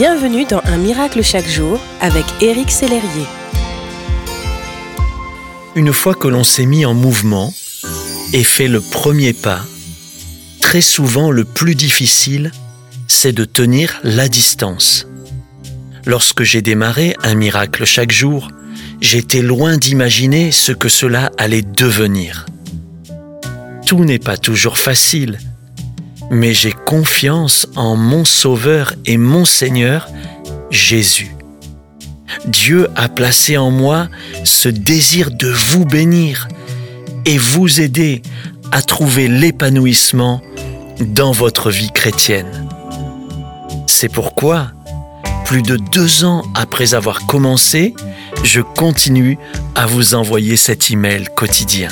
Bienvenue dans Un miracle chaque jour avec Éric Sellerier. Une fois que l'on s'est mis en mouvement et fait le premier pas, très souvent le plus difficile, c'est de tenir la distance. Lorsque j'ai démarré Un miracle chaque jour, j'étais loin d'imaginer ce que cela allait devenir. Tout n'est pas toujours facile, mais j'ai confiance en mon Sauveur et mon Seigneur, Jésus. Dieu a placé en moi ce désir de vous bénir et vous aider à trouver l'épanouissement dans votre vie chrétienne. C'est pourquoi, plus de deux ans après avoir commencé, je continue à vous envoyer cet email quotidien.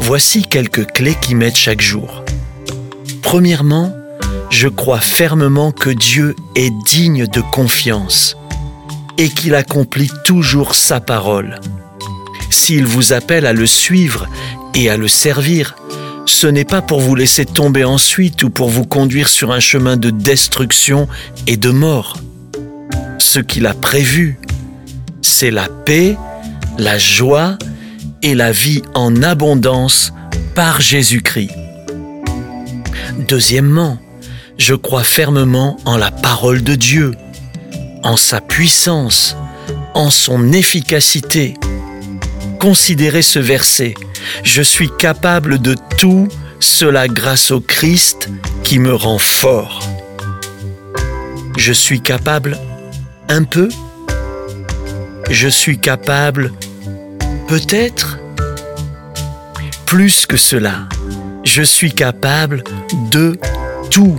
Voici quelques clés qui m'aident chaque jour. Premièrement, je crois fermement que Dieu est digne de confiance et qu'il accomplit toujours sa parole. S'il vous appelle à le suivre et à le servir, ce n'est pas pour vous laisser tomber ensuite ou pour vous conduire sur un chemin de destruction et de mort. Ce qu'il a prévu, c'est la paix, la joie et la vie en abondance par Jésus-Christ. Deuxièmement, je crois fermement en la parole de Dieu, en sa puissance, en son efficacité. Considérez ce verset. Je suis capable de tout cela grâce au Christ qui me rend fort. Je suis capable un peu Je suis capable peut-être Plus que cela je suis capable de tout.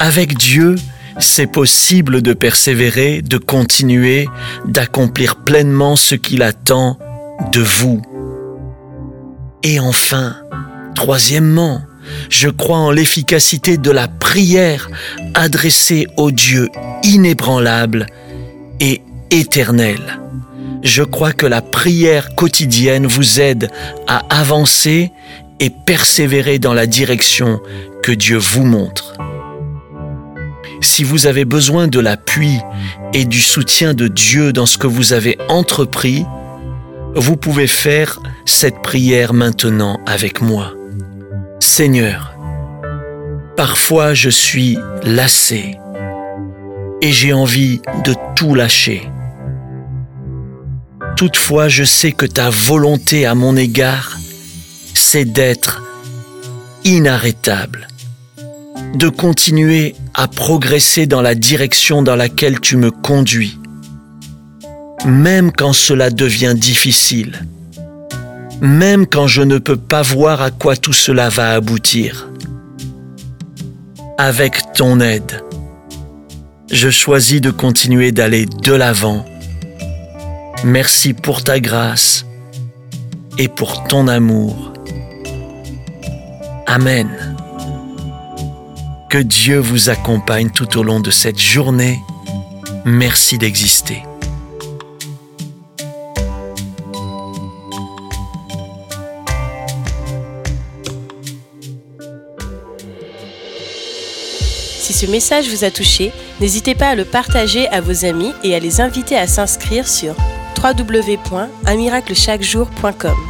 Avec Dieu, c'est possible de persévérer, de continuer, d'accomplir pleinement ce qu'il attend de vous. Et enfin, troisièmement, je crois en l'efficacité de la prière adressée au Dieu inébranlable et éternel. Je crois que la prière quotidienne vous aide à avancer et persévérer dans la direction que Dieu vous montre. Si vous avez besoin de l'appui et du soutien de Dieu dans ce que vous avez entrepris, vous pouvez faire cette prière maintenant avec moi. Seigneur, parfois je suis lassé et j'ai envie de tout lâcher. Toutefois, je sais que ta volonté à mon égard c'est d'être inarrêtable, de continuer à progresser dans la direction dans laquelle tu me conduis, même quand cela devient difficile, même quand je ne peux pas voir à quoi tout cela va aboutir. Avec ton aide, je choisis de continuer d'aller de l'avant. Merci pour ta grâce et pour ton amour. Amen. Que Dieu vous accompagne tout au long de cette journée. Merci d'exister. Si ce message vous a touché, n'hésitez pas à le partager à vos amis et à les inviter à s'inscrire sur www.unmiraclechaquejour.com.